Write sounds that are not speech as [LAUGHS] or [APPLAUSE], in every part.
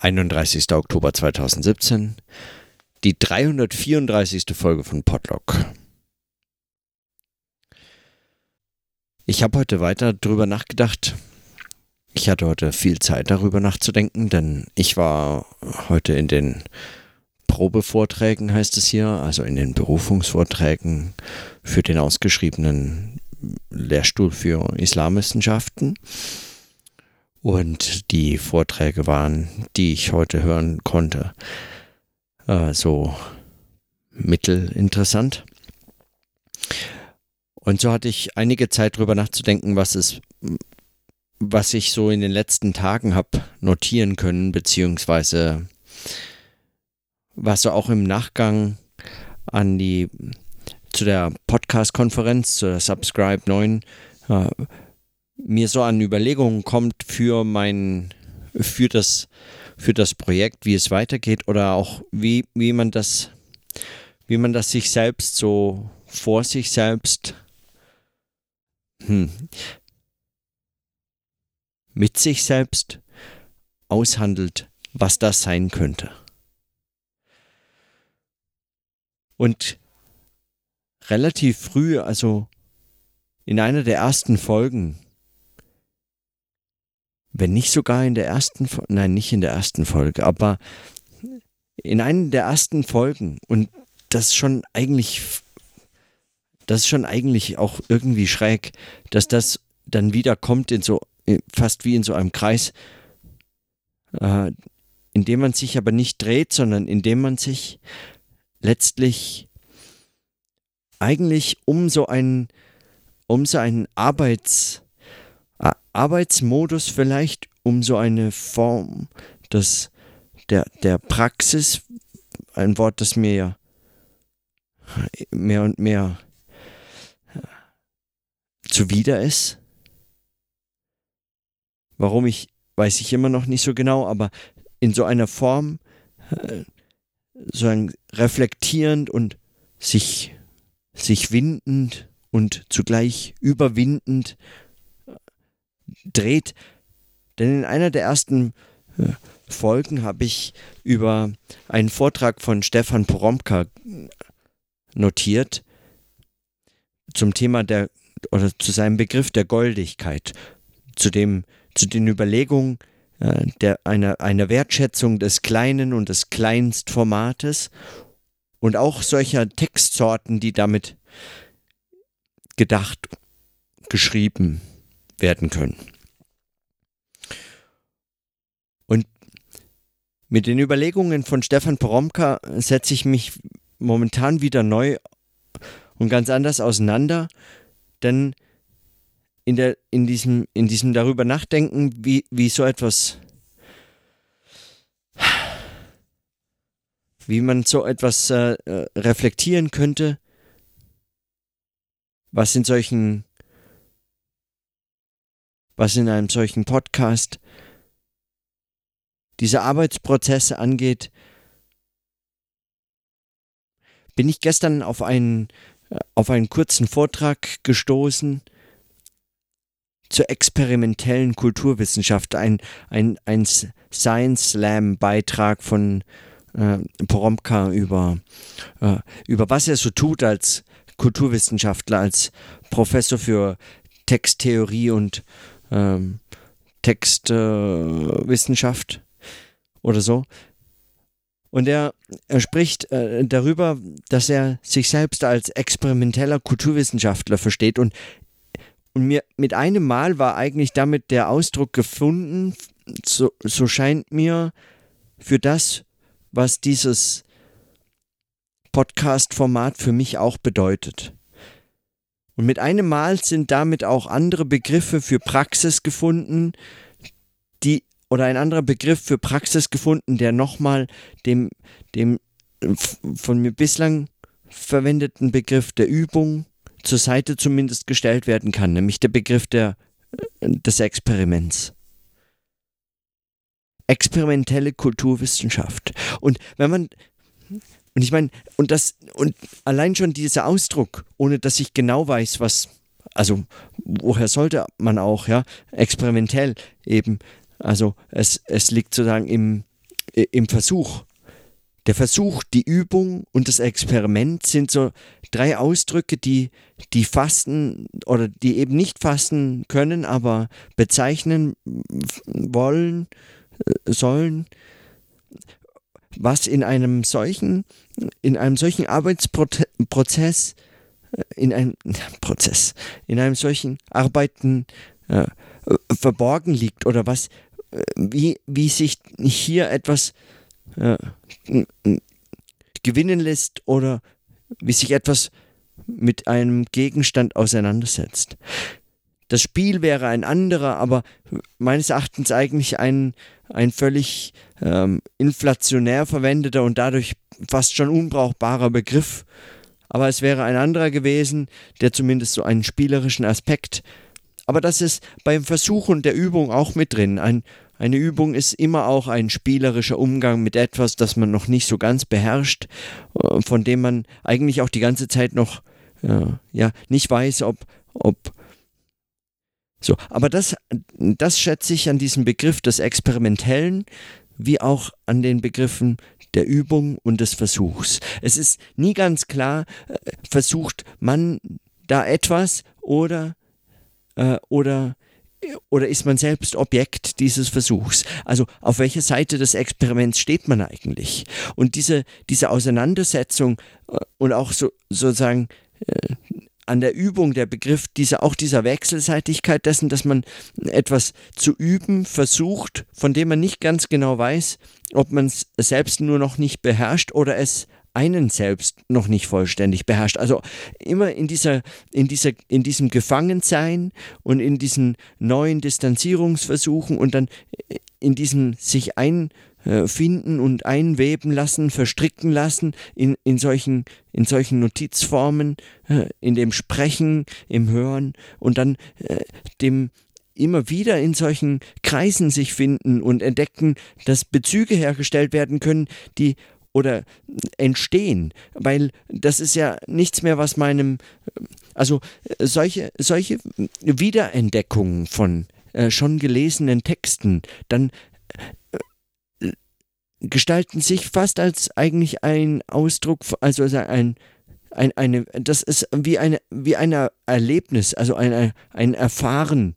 31. Oktober 2017, die 334. Folge von Podlock. Ich habe heute weiter drüber nachgedacht. Ich hatte heute viel Zeit darüber nachzudenken, denn ich war heute in den Probevorträgen, heißt es hier, also in den Berufungsvorträgen für den ausgeschriebenen Lehrstuhl für Islamwissenschaften. Und die Vorträge waren, die ich heute hören konnte, äh, so mittelinteressant. Und so hatte ich einige Zeit darüber nachzudenken, was es, was ich so in den letzten Tagen habe notieren können, beziehungsweise was so auch im Nachgang an die zu der Podcast-Konferenz, zu der Subscribe 9, äh, mir so an Überlegungen kommt für mein, für das, für das Projekt, wie es weitergeht oder auch wie, wie man das, wie man das sich selbst so vor sich selbst hm, mit sich selbst aushandelt, was das sein könnte. Und relativ früh, also in einer der ersten Folgen, wenn nicht sogar in der ersten, nein, nicht in der ersten Folge, aber in einer der ersten Folgen. Und das schon eigentlich, das ist schon eigentlich auch irgendwie schräg, dass das dann wieder kommt in so, fast wie in so einem Kreis, äh, in dem man sich aber nicht dreht, sondern in dem man sich letztlich eigentlich um so einen, um so einen Arbeits, Arbeitsmodus vielleicht, um so eine Form des, der, der Praxis, ein Wort, das mir ja mehr und mehr zuwider ist. Warum ich, weiß ich immer noch nicht so genau, aber in so einer Form, äh, so ein reflektierend und sich, sich windend und zugleich überwindend dreht. Denn in einer der ersten äh, Folgen habe ich über einen Vortrag von Stefan Poromka notiert zum Thema der oder zu seinem Begriff der Goldigkeit, zu dem zu den Überlegungen äh, der einer einer Wertschätzung des kleinen und des Kleinstformates und auch solcher Textsorten, die damit gedacht geschrieben werden können. Und mit den Überlegungen von Stefan Poromka setze ich mich momentan wieder neu und ganz anders auseinander, denn in, der, in, diesem, in diesem darüber nachdenken, wie, wie so etwas, wie man so etwas äh, reflektieren könnte, was in solchen was in einem solchen Podcast diese Arbeitsprozesse angeht, bin ich gestern auf einen, auf einen kurzen Vortrag gestoßen zur experimentellen Kulturwissenschaft, ein, ein, ein Science Slam Beitrag von äh, Poromka über, äh, über was er so tut als Kulturwissenschaftler, als Professor für Texttheorie und ähm, Textwissenschaft äh, oder so. Und er, er spricht äh, darüber, dass er sich selbst als experimenteller Kulturwissenschaftler versteht. Und, und mir mit einem Mal war eigentlich damit der Ausdruck gefunden, so, so scheint mir, für das, was dieses Podcast-Format für mich auch bedeutet. Und mit einem Mal sind damit auch andere Begriffe für Praxis gefunden, die oder ein anderer Begriff für Praxis gefunden, der nochmal dem, dem von mir bislang verwendeten Begriff der Übung zur Seite zumindest gestellt werden kann, nämlich der Begriff der, des Experiments. Experimentelle Kulturwissenschaft. Und wenn man und ich meine, und das, und allein schon dieser Ausdruck, ohne dass ich genau weiß, was, also woher sollte man auch, ja, experimentell eben, also es, es liegt sozusagen im, im Versuch. Der Versuch, die Übung und das Experiment sind so drei Ausdrücke, die, die fasten oder die eben nicht fasten können, aber bezeichnen wollen, äh, sollen, was in einem solchen, in einem solchen Arbeitsprozess, äh, in einem [LAUGHS] Prozess, in einem solchen Arbeiten äh, verborgen liegt oder was, äh, wie, wie sich hier etwas äh, gewinnen lässt oder wie sich etwas mit einem Gegenstand auseinandersetzt. Das Spiel wäre ein anderer, aber meines Erachtens eigentlich ein, ein völlig ähm, inflationär verwendeter und dadurch fast schon unbrauchbarer Begriff. Aber es wäre ein anderer gewesen, der zumindest so einen spielerischen Aspekt. Aber das ist beim Versuch und der Übung auch mit drin. Ein, eine Übung ist immer auch ein spielerischer Umgang mit etwas, das man noch nicht so ganz beherrscht, äh, von dem man eigentlich auch die ganze Zeit noch äh, ja, nicht weiß, ob, ob so, aber das, das schätze ich an diesem Begriff des Experimentellen wie auch an den Begriffen der Übung und des Versuchs. Es ist nie ganz klar, äh, versucht man da etwas oder, äh, oder oder ist man selbst Objekt dieses Versuchs? Also auf welcher Seite des Experiments steht man eigentlich? Und diese, diese Auseinandersetzung äh, und auch so, sozusagen äh, an der Übung der Begriff dieser auch dieser Wechselseitigkeit dessen, dass man etwas zu üben versucht, von dem man nicht ganz genau weiß, ob man es selbst nur noch nicht beherrscht oder es einen selbst noch nicht vollständig beherrscht. Also immer in dieser, in dieser, in diesem Gefangensein und in diesen neuen Distanzierungsversuchen und dann in diesem sich einfinden und einweben lassen, verstricken lassen in, in, solchen, in solchen Notizformen, äh, in dem Sprechen, im Hören und dann äh, dem immer wieder in solchen Kreisen sich finden und entdecken, dass Bezüge hergestellt werden können, die oder entstehen, weil das ist ja nichts mehr, was meinem, also solche, solche Wiederentdeckungen von äh, schon gelesenen Texten, dann äh, gestalten sich fast als eigentlich ein Ausdruck, also ein, ein, eine, das ist wie eine, wie ein Erlebnis, also ein, ein Erfahren,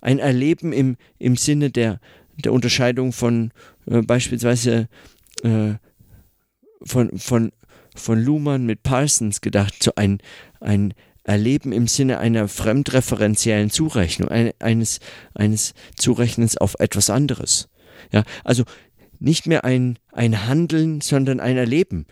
ein Erleben im, im Sinne der, der Unterscheidung von äh, beispielsweise äh, von, von, von Luhmann mit Parsons gedacht, so ein, ein Erleben im Sinne einer fremdreferenziellen Zurechnung, ein, eines, eines Zurechnens auf etwas anderes. Ja, also nicht mehr ein, ein Handeln, sondern ein Erleben.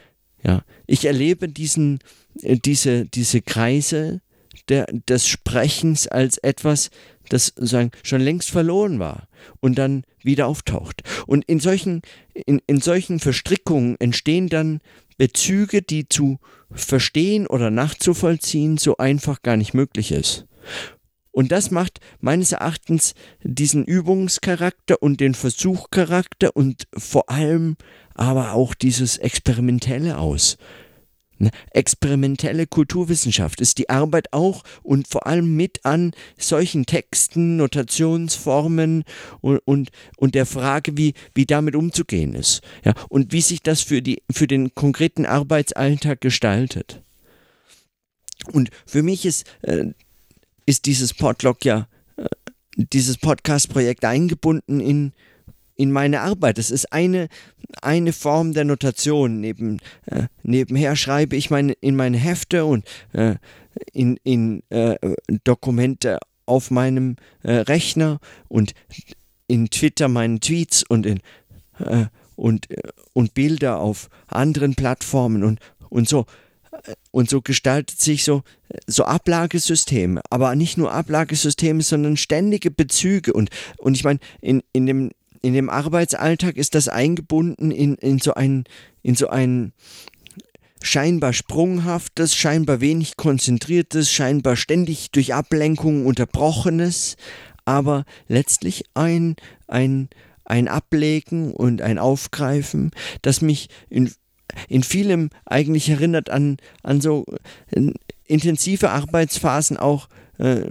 Ja, ich erlebe diesen, äh, diese, diese Kreise der, des Sprechens als etwas, das sagen, schon längst verloren war und dann wieder auftaucht. Und in solchen, in, in solchen Verstrickungen entstehen dann Bezüge, die zu verstehen oder nachzuvollziehen so einfach gar nicht möglich ist. Und das macht meines Erachtens diesen Übungscharakter und den Versuchcharakter und vor allem aber auch dieses Experimentelle aus. Ne? Experimentelle Kulturwissenschaft ist die Arbeit auch und vor allem mit an solchen Texten, Notationsformen und, und, und der Frage, wie, wie damit umzugehen ist. Ja, und wie sich das für, die, für den konkreten Arbeitsalltag gestaltet. Und für mich ist, äh, ist dieses Podlog ja, äh, dieses Podcast-Projekt eingebunden in, in meine Arbeit. Das ist eine, eine Form der Notation. Neben, äh, nebenher schreibe ich meine, in meine Hefte und äh, in, in äh, Dokumente auf meinem äh, Rechner und in Twitter meine Tweets und in äh, und, und Bilder auf anderen Plattformen und, und so. Und so gestaltet sich so, so Ablagesysteme, aber nicht nur Ablagesysteme, sondern ständige Bezüge. Und, und ich meine, in, in dem in dem Arbeitsalltag ist das eingebunden in, in so ein, in so ein scheinbar sprunghaftes, scheinbar wenig konzentriertes, scheinbar ständig durch Ablenkungen unterbrochenes, aber letztlich ein, ein, ein Ablegen und ein Aufgreifen, das mich in, in vielem eigentlich erinnert an, an so äh, intensive Arbeitsphasen auch äh,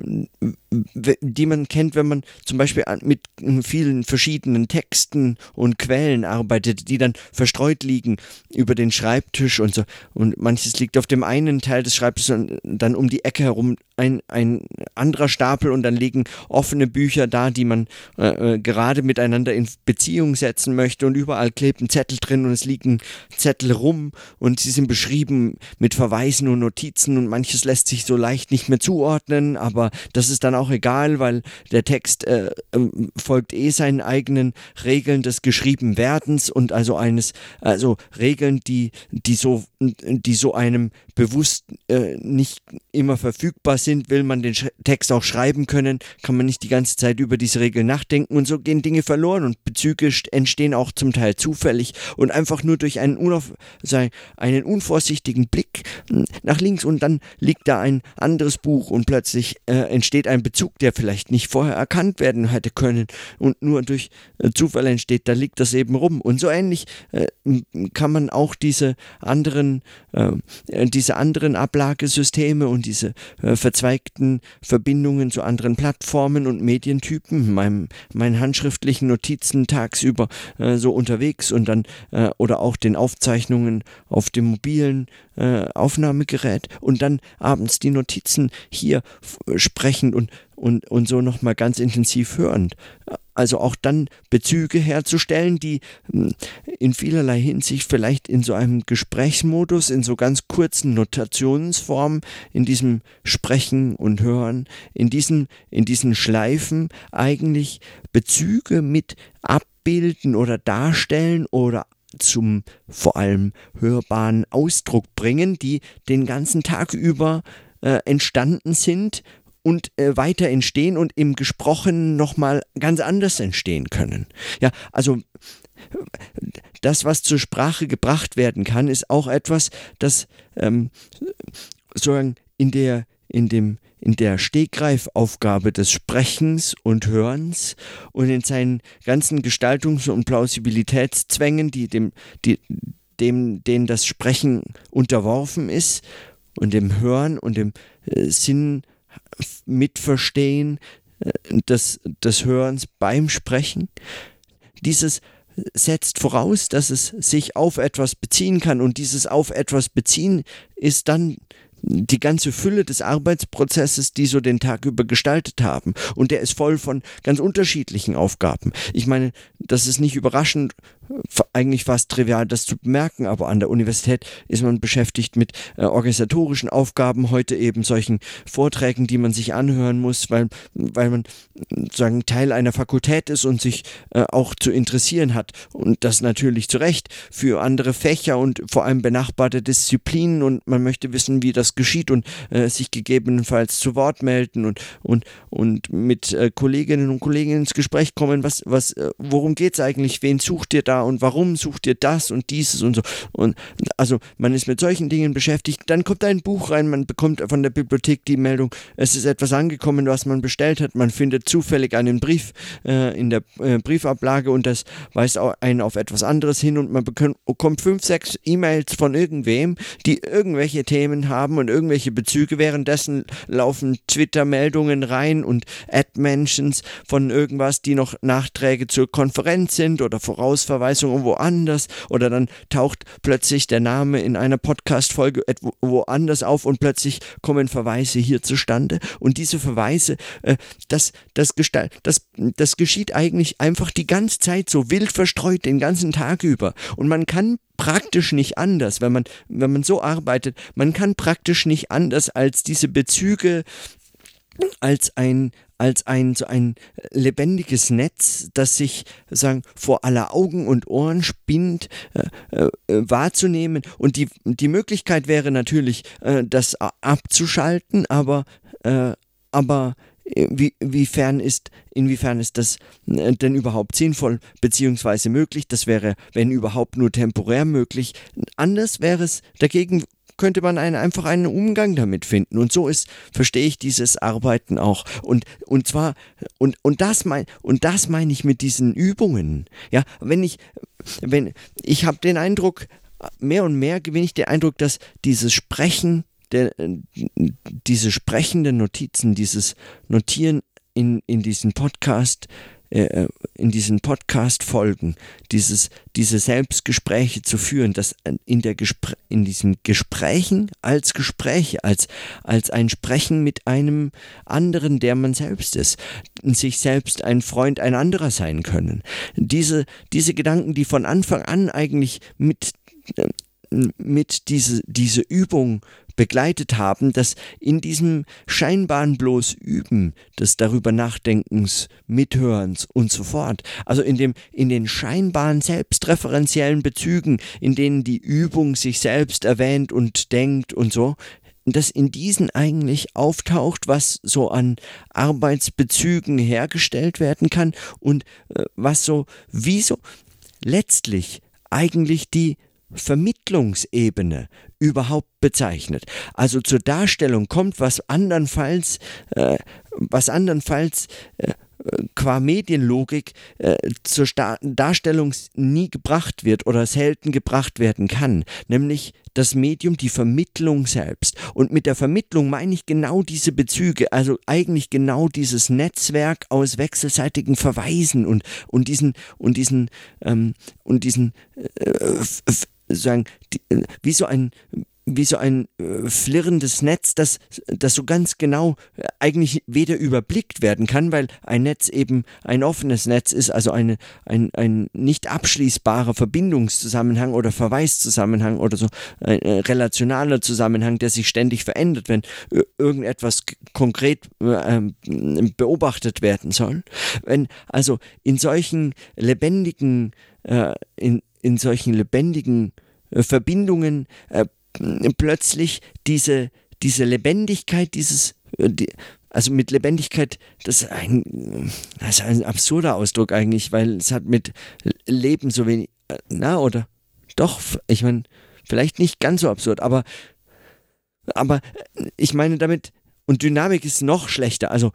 die man kennt, wenn man zum Beispiel mit vielen verschiedenen Texten und Quellen arbeitet, die dann verstreut liegen über den Schreibtisch und so. Und manches liegt auf dem einen Teil des Schreibtisches und dann um die Ecke herum ein, ein anderer Stapel und dann liegen offene Bücher da, die man äh, äh gerade miteinander in Beziehung setzen möchte und überall klebt ein Zettel drin und es liegen Zettel rum und sie sind beschrieben mit Verweisen und Notizen und manches lässt sich so leicht nicht mehr zuordnen, aber das ist dann auch egal, weil der Text äh, ähm, folgt eh seinen eigenen Regeln des geschrieben Werdens und also eines, also Regeln, die, die so, die so einem bewusst äh, nicht immer verfügbar sind, will man den Sch Text auch schreiben können, kann man nicht die ganze Zeit über diese Regeln nachdenken und so gehen Dinge verloren und Bezüge entstehen auch zum Teil zufällig und einfach nur durch einen, unauf, einen unvorsichtigen Blick hm, nach links und dann liegt da ein anderes Buch und plötzlich äh, entsteht ein Bezug, der vielleicht nicht vorher erkannt werden hätte können und nur durch äh, Zufall entsteht, da liegt das eben rum. Und so ähnlich äh, kann man auch diese anderen äh, diese anderen Ablagesysteme und diese äh, verzweigten Verbindungen zu anderen Plattformen und Medientypen, meinem, meinen handschriftlichen Notizen tagsüber äh, so unterwegs und dann äh, oder auch den Aufzeichnungen auf dem mobilen äh, Aufnahmegerät und dann abends die Notizen hier sprechend und und, und so nochmal ganz intensiv hörend. Also auch dann Bezüge herzustellen, die hm, in vielerlei Hinsicht vielleicht in so einem Gesprächsmodus, in so ganz kurzen Notationsformen, in diesem Sprechen und Hören, in diesen, in diesen Schleifen eigentlich Bezüge mit abbilden oder darstellen oder zum vor allem hörbaren Ausdruck bringen, die den ganzen Tag über äh, entstanden sind und äh, weiter entstehen und im Gesprochenen nochmal ganz anders entstehen können. Ja, also das, was zur Sprache gebracht werden kann, ist auch etwas, das ähm, sozusagen in der, in dem, in der Stegreifaufgabe des Sprechens und Hörens und in seinen ganzen Gestaltungs- und Plausibilitätszwängen, die dem, die, dem, denen das Sprechen unterworfen ist, und dem Hören und dem äh, Sinn Mitverstehen äh, des, des Hörens beim Sprechen. Dieses setzt voraus, dass es sich auf etwas beziehen kann und dieses auf etwas beziehen ist dann die ganze Fülle des Arbeitsprozesses, die so den Tag über gestaltet haben. Und der ist voll von ganz unterschiedlichen Aufgaben. Ich meine, das ist nicht überraschend, eigentlich fast trivial, das zu bemerken, aber an der Universität ist man beschäftigt mit äh, organisatorischen Aufgaben, heute eben solchen Vorträgen, die man sich anhören muss, weil, weil man sagen Teil einer Fakultät ist und sich äh, auch zu interessieren hat. Und das natürlich zu Recht für andere Fächer und vor allem benachbarte Disziplinen und man möchte wissen, wie das geschieht und äh, sich gegebenenfalls zu Wort melden und, und, und mit äh, Kolleginnen und Kollegen ins Gespräch kommen, was, was, äh, worum geht es eigentlich, wen sucht ihr da? Und warum sucht ihr das und dieses und so. Und also man ist mit solchen Dingen beschäftigt. Dann kommt ein Buch rein, man bekommt von der Bibliothek die Meldung, es ist etwas angekommen, was man bestellt hat. Man findet zufällig einen Brief äh, in der äh, Briefablage und das weist einen auf etwas anderes hin und man bekommt fünf, sechs E-Mails von irgendwem, die irgendwelche Themen haben und irgendwelche Bezüge. Währenddessen laufen Twitter-Meldungen rein und Ad-Mentions von irgendwas, die noch Nachträge zur Konferenz sind oder Vorausverweisungen Verweisung irgendwo anders oder dann taucht plötzlich der Name in einer Podcast-Folge woanders auf und plötzlich kommen Verweise hier zustande. Und diese Verweise, äh, das, das, das, das geschieht eigentlich einfach die ganze Zeit so wild verstreut, den ganzen Tag über. Und man kann praktisch nicht anders, wenn man, wenn man so arbeitet, man kann praktisch nicht anders als diese Bezüge als ein, als ein so ein lebendiges Netz, das sich sagen vor aller Augen und Ohren spinnt, äh, äh, wahrzunehmen. Und die, die Möglichkeit wäre natürlich, äh, das abzuschalten, aber, äh, aber äh, wie, wiefern ist, inwiefern ist das äh, denn überhaupt sinnvoll beziehungsweise möglich? Das wäre, wenn überhaupt, nur temporär möglich. Anders wäre es dagegen könnte man einen, einfach einen Umgang damit finden. Und so ist, verstehe ich dieses Arbeiten auch. Und, und zwar, und, und das mein, und das meine ich mit diesen Übungen. Ja, wenn ich, wenn, ich habe den Eindruck, mehr und mehr gewinne ich den Eindruck, dass dieses Sprechen der, diese sprechenden Notizen, dieses Notieren in, in diesen Podcast, äh, äh, in diesen Podcast-Folgen, dieses, diese Selbstgespräche zu führen, das in, der Gespr in diesen Gesprächen als Gespräche, als, als ein Sprechen mit einem anderen, der man selbst ist, sich selbst ein Freund ein anderer sein können. Diese, diese Gedanken, die von Anfang an eigentlich mit äh, mit diese, diese Übung begleitet haben, dass in diesem scheinbaren bloß Üben des darüber Nachdenkens, Mithörens und so fort, also in dem, in den scheinbaren selbstreferenziellen Bezügen, in denen die Übung sich selbst erwähnt und denkt und so, dass in diesen eigentlich auftaucht, was so an Arbeitsbezügen hergestellt werden kann und äh, was so, wie so letztlich eigentlich die Vermittlungsebene überhaupt bezeichnet. Also zur Darstellung kommt, was andernfalls, äh, was andernfalls äh, qua Medienlogik äh, zur Star Darstellung nie gebracht wird oder selten gebracht werden kann, nämlich das Medium, die Vermittlung selbst. Und mit der Vermittlung meine ich genau diese Bezüge, also eigentlich genau dieses Netzwerk aus wechselseitigen Verweisen und, und diesen, und diesen, ähm, und diesen äh, sagen, die, äh, wie so ein wie so ein äh, flirrendes Netz, das, das so ganz genau äh, eigentlich weder überblickt werden kann, weil ein Netz eben ein offenes Netz ist, also eine, ein, ein nicht abschließbarer Verbindungszusammenhang oder Verweiszusammenhang oder so ein äh, relationaler Zusammenhang, der sich ständig verändert, wenn äh, irgendetwas konkret äh, beobachtet werden soll. Wenn also in solchen lebendigen, in, in solchen lebendigen äh, Verbindungen äh, plötzlich diese, diese Lebendigkeit, dieses, äh, die, also mit Lebendigkeit, das ist, ein, das ist ein absurder Ausdruck eigentlich, weil es hat mit Leben so wenig, äh, na oder? Doch, ich meine, vielleicht nicht ganz so absurd, aber, aber ich meine damit, und Dynamik ist noch schlechter, also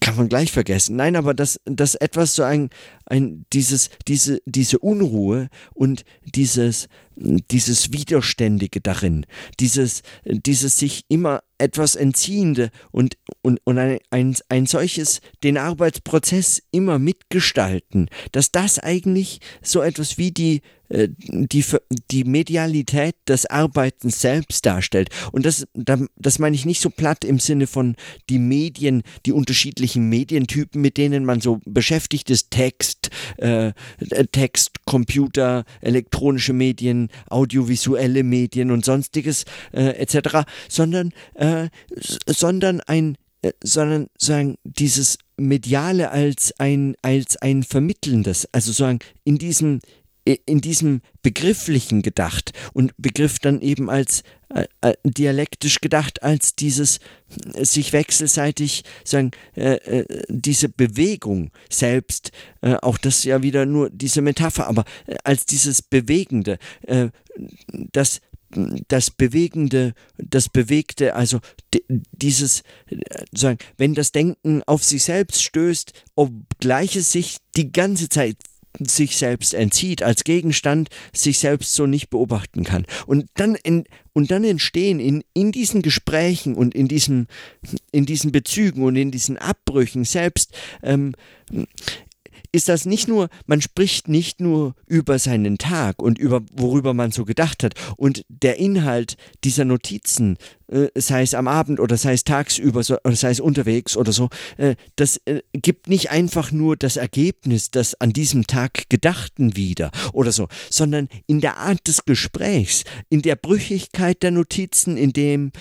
kann man gleich vergessen. Nein, aber dass, dass etwas so ein, ein dieses, diese, diese Unruhe und dieses, dieses Widerständige darin, dieses, dieses sich immer etwas Entziehende und, und, und ein, ein, ein solches, den Arbeitsprozess immer mitgestalten, dass das eigentlich so etwas wie die, äh, die, die Medialität des Arbeitens selbst darstellt. Und das, das meine ich nicht so platt im Sinne von die Medien, die unterschiedlichen Medientypen, mit denen man so beschäftigt ist, Text, äh, Text, Computer, elektronische Medien, audiovisuelle Medien und sonstiges äh, etc., sondern, äh, sondern ein äh, sondern sagen dieses mediale als ein als ein vermittelndes also sagen in diesem in diesem begrifflichen gedacht und Begriff dann eben als äh, äh, dialektisch gedacht als dieses äh, sich wechselseitig sagen äh, äh, diese Bewegung selbst äh, auch das ja wieder nur diese Metapher aber als dieses bewegende das das Bewegende, das Bewegte, also dieses, sagen, wenn das Denken auf sich selbst stößt, obgleich es sich die ganze Zeit sich selbst entzieht, als Gegenstand sich selbst so nicht beobachten kann. Und dann, in, und dann entstehen in, in diesen Gesprächen und in diesen, in diesen Bezügen und in diesen Abbrüchen selbst ähm, ist das nicht nur, man spricht nicht nur über seinen Tag und über worüber man so gedacht hat. Und der Inhalt dieser Notizen äh, sei es am Abend oder sei es tagsüber so, oder sei es unterwegs oder so, äh, das äh, gibt nicht einfach nur das Ergebnis des an diesem Tag Gedachten wieder oder so, sondern in der Art des Gesprächs, in der Brüchigkeit der Notizen, in dem,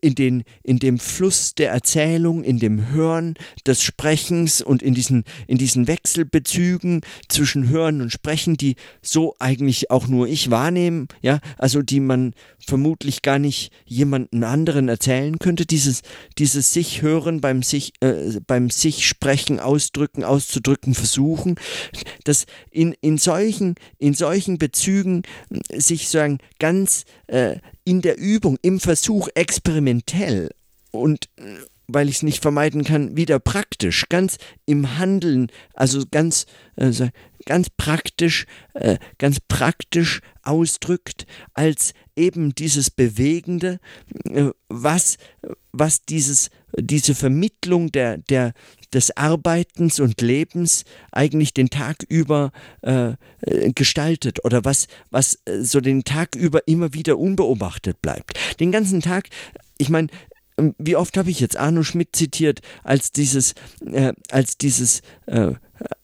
in den, in dem Fluss der Erzählung, in dem Hören des Sprechens und in diesen, in diesen Wechselbezügen zwischen Hören und Sprechen, die so eigentlich auch nur ich wahrnehme, ja, also die man vermutlich gar nicht jemanden anderen erzählen könnte, dieses, dieses sich hören beim sich, äh, beim sich sprechen, ausdrücken, auszudrücken, versuchen, dass in, in solchen, in solchen Bezügen sich sagen ganz äh, in der Übung, im Versuch experimentell und weil ich es nicht vermeiden kann, wieder praktisch, ganz im Handeln, also ganz, äh, ganz praktisch, äh, ganz praktisch ausdrückt, als eben dieses Bewegende, äh, was, was dieses, diese Vermittlung der, der, des Arbeitens und Lebens eigentlich den Tag über äh, gestaltet oder was, was äh, so den Tag über immer wieder unbeobachtet bleibt. Den ganzen Tag, ich meine, wie oft habe ich jetzt Arno Schmidt zitiert als dieses, äh, als dieses, äh,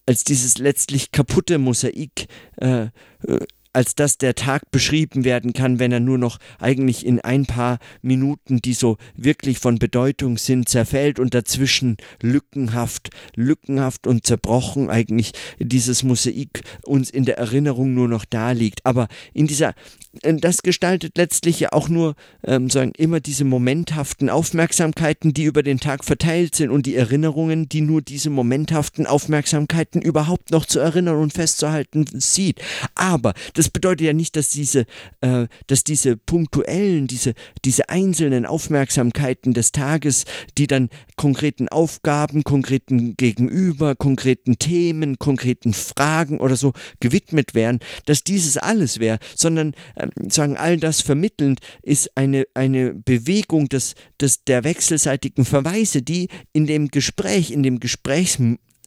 als dieses letztlich kaputte Mosaik äh, äh als dass der Tag beschrieben werden kann, wenn er nur noch eigentlich in ein paar Minuten, die so wirklich von Bedeutung sind, zerfällt und dazwischen lückenhaft, lückenhaft und zerbrochen eigentlich dieses Mosaik uns in der Erinnerung nur noch da liegt. Aber in dieser, das gestaltet letztlich ja auch nur ähm, sagen, immer diese momenthaften Aufmerksamkeiten, die über den Tag verteilt sind und die Erinnerungen, die nur diese momenthaften Aufmerksamkeiten überhaupt noch zu erinnern und festzuhalten sieht. Aber das bedeutet ja nicht, dass diese, äh, dass diese punktuellen, diese, diese einzelnen Aufmerksamkeiten des Tages, die dann konkreten Aufgaben, konkreten Gegenüber, konkreten Themen, konkreten Fragen oder so gewidmet wären, dass dieses alles wäre, sondern äh, sagen, all das vermittelnd ist eine, eine Bewegung des, des, der wechselseitigen Verweise, die in dem Gespräch, in dem Gesprächs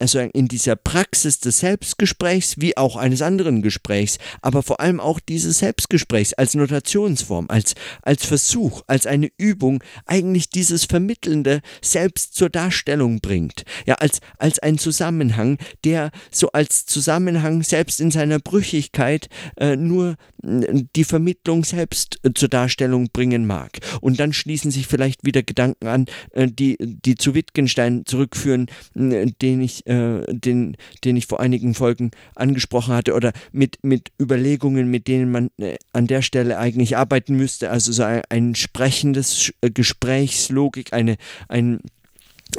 also in dieser Praxis des Selbstgesprächs wie auch eines anderen Gesprächs, aber vor allem auch dieses Selbstgesprächs als Notationsform, als, als Versuch, als eine Übung, eigentlich dieses Vermittelnde selbst zur Darstellung bringt. Ja, als, als ein Zusammenhang, der so als Zusammenhang selbst in seiner Brüchigkeit äh, nur äh, die Vermittlung selbst äh, zur Darstellung bringen mag. Und dann schließen sich vielleicht wieder Gedanken an, äh, die, die zu Wittgenstein zurückführen, den ich äh, den, den ich vor einigen Folgen angesprochen hatte, oder mit, mit Überlegungen, mit denen man äh, an der Stelle eigentlich arbeiten müsste. Also so ein, ein sprechendes äh, Gesprächslogik, eine, ein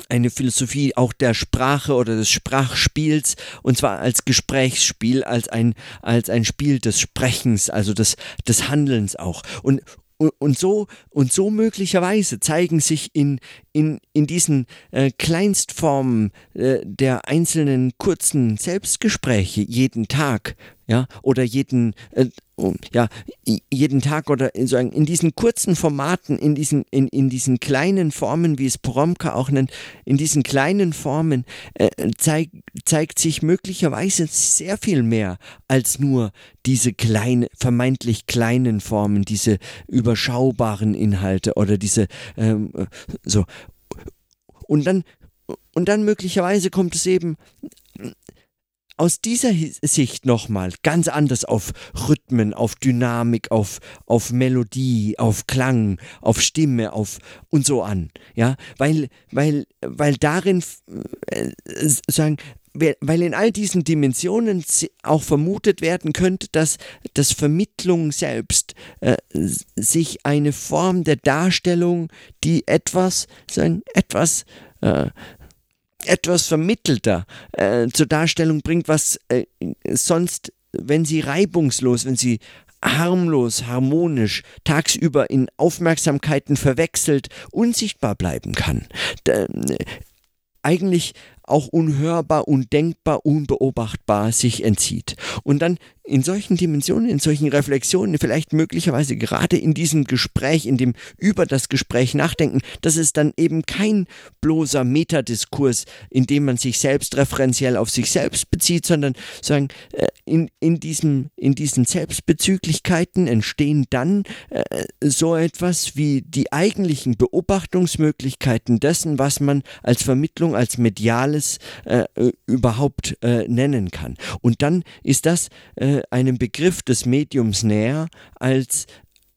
eine Philosophie auch der Sprache oder des Sprachspiels und zwar als Gesprächsspiel, als ein, als ein Spiel des Sprechens, also des, des Handelns auch. Und, und, und, so, und so möglicherweise zeigen sich in, in, in diesen äh, Kleinstformen äh, der einzelnen kurzen Selbstgespräche jeden Tag ja, oder jeden, äh, ja, jeden Tag oder in, in diesen kurzen Formaten, in diesen, in, in diesen kleinen Formen, wie es Poromka auch nennt, in diesen kleinen Formen äh, zeig, zeigt sich möglicherweise sehr viel mehr als nur diese kleine, vermeintlich kleinen Formen, diese überschaubaren Inhalte oder diese ähm, so. Und dann, und dann möglicherweise kommt es eben aus dieser Sicht nochmal ganz anders auf Rhythmen, auf Dynamik, auf, auf Melodie, auf Klang, auf Stimme, auf und so an. Ja, weil, weil, weil darin äh, sagen, weil in all diesen Dimensionen auch vermutet werden könnte, dass das Vermittlung selbst äh, sich eine Form der Darstellung, die etwas, sagen, etwas äh, etwas vermittelter äh, zur Darstellung bringt, was äh, sonst, wenn sie reibungslos, wenn sie harmlos, harmonisch, tagsüber in Aufmerksamkeiten verwechselt, unsichtbar bleiben kann. Da, äh, eigentlich auch unhörbar, undenkbar, unbeobachtbar sich entzieht. Und dann in solchen Dimensionen, in solchen Reflexionen, vielleicht möglicherweise gerade in diesem Gespräch, in dem über das Gespräch nachdenken, dass es dann eben kein bloßer Metadiskurs, in dem man sich selbst referenziell auf sich selbst bezieht, sondern sagen, äh, in, in, diesem, in diesen Selbstbezüglichkeiten entstehen dann äh, so etwas wie die eigentlichen Beobachtungsmöglichkeiten dessen, was man als Vermittlung, als mediales äh, überhaupt nennen kann. Und dann ist das einem Begriff des Mediums näher als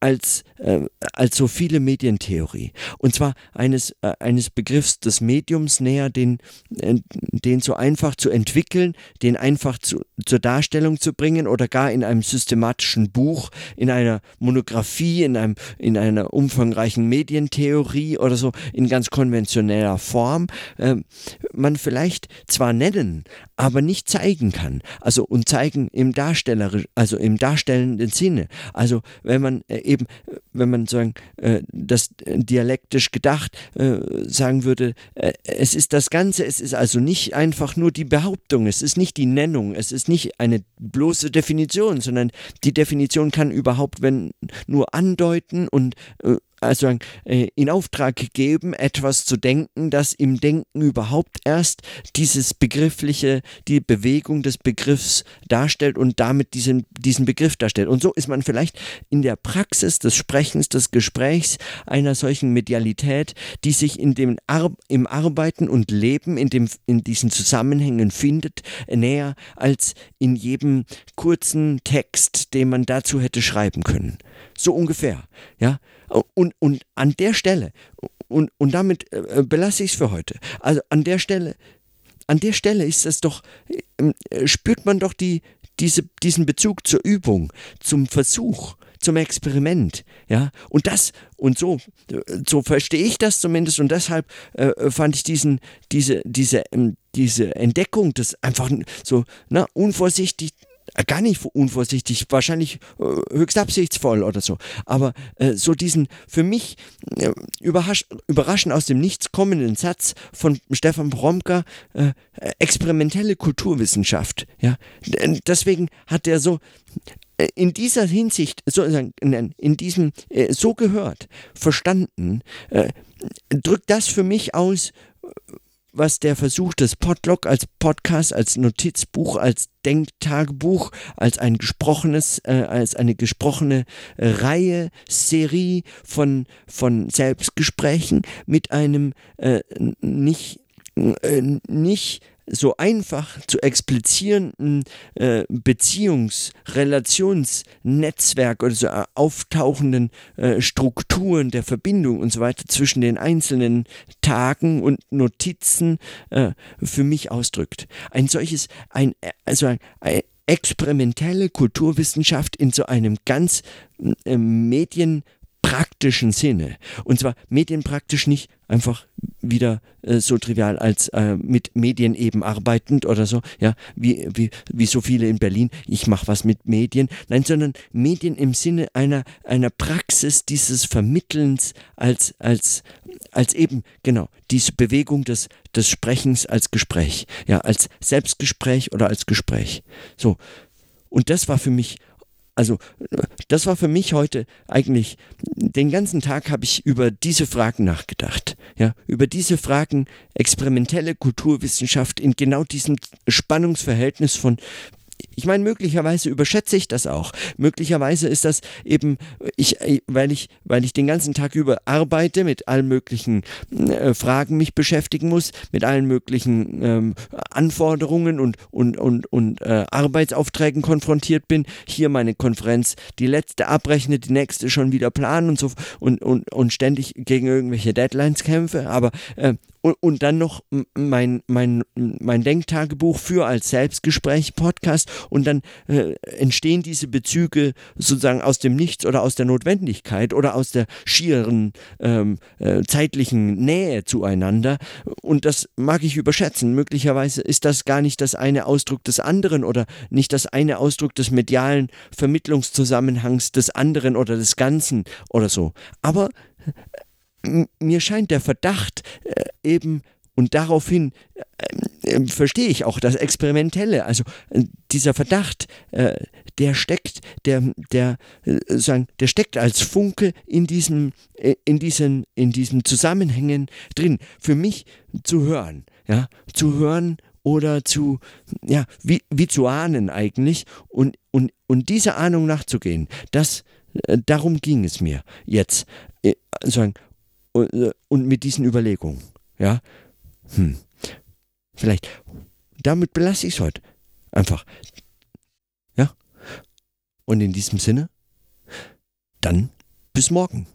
als, äh, als so viele Medientheorie. Und zwar eines, äh, eines Begriffs des Mediums näher, den, äh, den so einfach zu entwickeln, den einfach zu, zur Darstellung zu bringen oder gar in einem systematischen Buch, in einer Monographie, in, einem, in einer umfangreichen Medientheorie oder so in ganz konventioneller Form, äh, man vielleicht zwar nennen, aber nicht zeigen kann. Also und zeigen im Darsteller, also im darstellenden Sinne. Also wenn man äh, eben wenn man sagen, äh, das dialektisch gedacht äh, sagen würde, äh, es ist das Ganze, es ist also nicht einfach nur die Behauptung, es ist nicht die Nennung, es ist nicht eine bloße Definition, sondern die Definition kann überhaupt, wenn nur andeuten und äh, also äh, in Auftrag gegeben, etwas zu denken, das im Denken überhaupt erst dieses begriffliche, die Bewegung des Begriffs darstellt und damit diesen, diesen Begriff darstellt. Und so ist man vielleicht in der Praxis des Sprechens, des Gesprächs einer solchen Medialität, die sich in dem Ar im Arbeiten und Leben in, dem, in diesen Zusammenhängen findet, näher als in jedem kurzen Text, den man dazu hätte schreiben können. So ungefähr, ja. Und, und an der Stelle, und, und damit äh, belasse ich es für heute, also an der Stelle, an der Stelle ist es doch, äh, spürt man doch die, diese, diesen Bezug zur Übung, zum Versuch, zum Experiment, ja, und das, und so, so verstehe ich das zumindest und deshalb äh, fand ich diesen, diese, diese, ähm, diese Entdeckung, das einfach so, na, unvorsichtig äh, gar nicht unvorsichtig, wahrscheinlich äh, höchst absichtsvoll oder so. Aber äh, so diesen für mich äh, überraschend aus dem Nichts kommenden Satz von Stefan Bromka, äh, experimentelle Kulturwissenschaft. Ja, deswegen hat er so äh, in dieser Hinsicht, so, in diesem so gehört, verstanden, drückt das für mich aus, was der Versuch des Podlog als Podcast, als Notizbuch, als Denktagebuch, als ein gesprochenes, äh, als eine gesprochene Reihe, Serie von, von Selbstgesprächen mit einem äh, nicht, äh, nicht so einfach zu explizierenden äh, Beziehungs-, Relationsnetzwerk oder so äh, auftauchenden äh, Strukturen der Verbindung und so weiter zwischen den einzelnen Tagen und Notizen äh, für mich ausdrückt. Ein solches, ein, also ein, ein experimentelle Kulturwissenschaft in so einem ganz äh, Medien praktischen Sinne. Und zwar medienpraktisch nicht einfach wieder äh, so trivial als äh, mit Medien eben arbeitend oder so, ja, wie, wie, wie so viele in Berlin, ich mache was mit Medien, nein, sondern Medien im Sinne einer, einer Praxis dieses Vermittelns als, als, als eben, genau, diese Bewegung des, des Sprechens als Gespräch, ja, als Selbstgespräch oder als Gespräch. So. Und das war für mich also das war für mich heute eigentlich, den ganzen Tag habe ich über diese Fragen nachgedacht. Ja, über diese Fragen experimentelle Kulturwissenschaft in genau diesem Spannungsverhältnis von ich meine, möglicherweise überschätze ich das auch. Möglicherweise ist das eben, ich, weil ich, weil ich den ganzen Tag über arbeite, mit allen möglichen äh, Fragen mich beschäftigen muss, mit allen möglichen ähm, Anforderungen und, und, und, und äh, Arbeitsaufträgen konfrontiert bin. Hier meine Konferenz, die letzte abrechne, die nächste schon wieder planen und so und, und, und ständig gegen irgendwelche Deadlines kämpfe. Aber äh, und, dann noch mein, mein, mein Denktagebuch für als Selbstgespräch Podcast und dann äh, entstehen diese Bezüge sozusagen aus dem Nichts oder aus der Notwendigkeit oder aus der schieren ähm, äh, zeitlichen Nähe zueinander und das mag ich überschätzen. Möglicherweise ist das gar nicht das eine Ausdruck des anderen oder nicht das eine Ausdruck des medialen Vermittlungszusammenhangs des anderen oder des Ganzen oder so. Aber mir scheint der Verdacht äh, eben und daraufhin äh, äh, verstehe ich auch das Experimentelle. Also äh, dieser Verdacht, äh, der steckt, der, der, äh, sagen, der steckt als Funke in diesem, in diesen, in diesen Zusammenhängen drin. Für mich zu hören, ja, zu hören oder zu, ja, wie, wie zu ahnen eigentlich und, und, und dieser Ahnung nachzugehen, das, darum ging es mir jetzt. Sagen, und, äh, und mit diesen Überlegungen. Ja, hm. Vielleicht. Damit belasse ich es heute. Einfach. Ja. Und in diesem Sinne, dann bis morgen.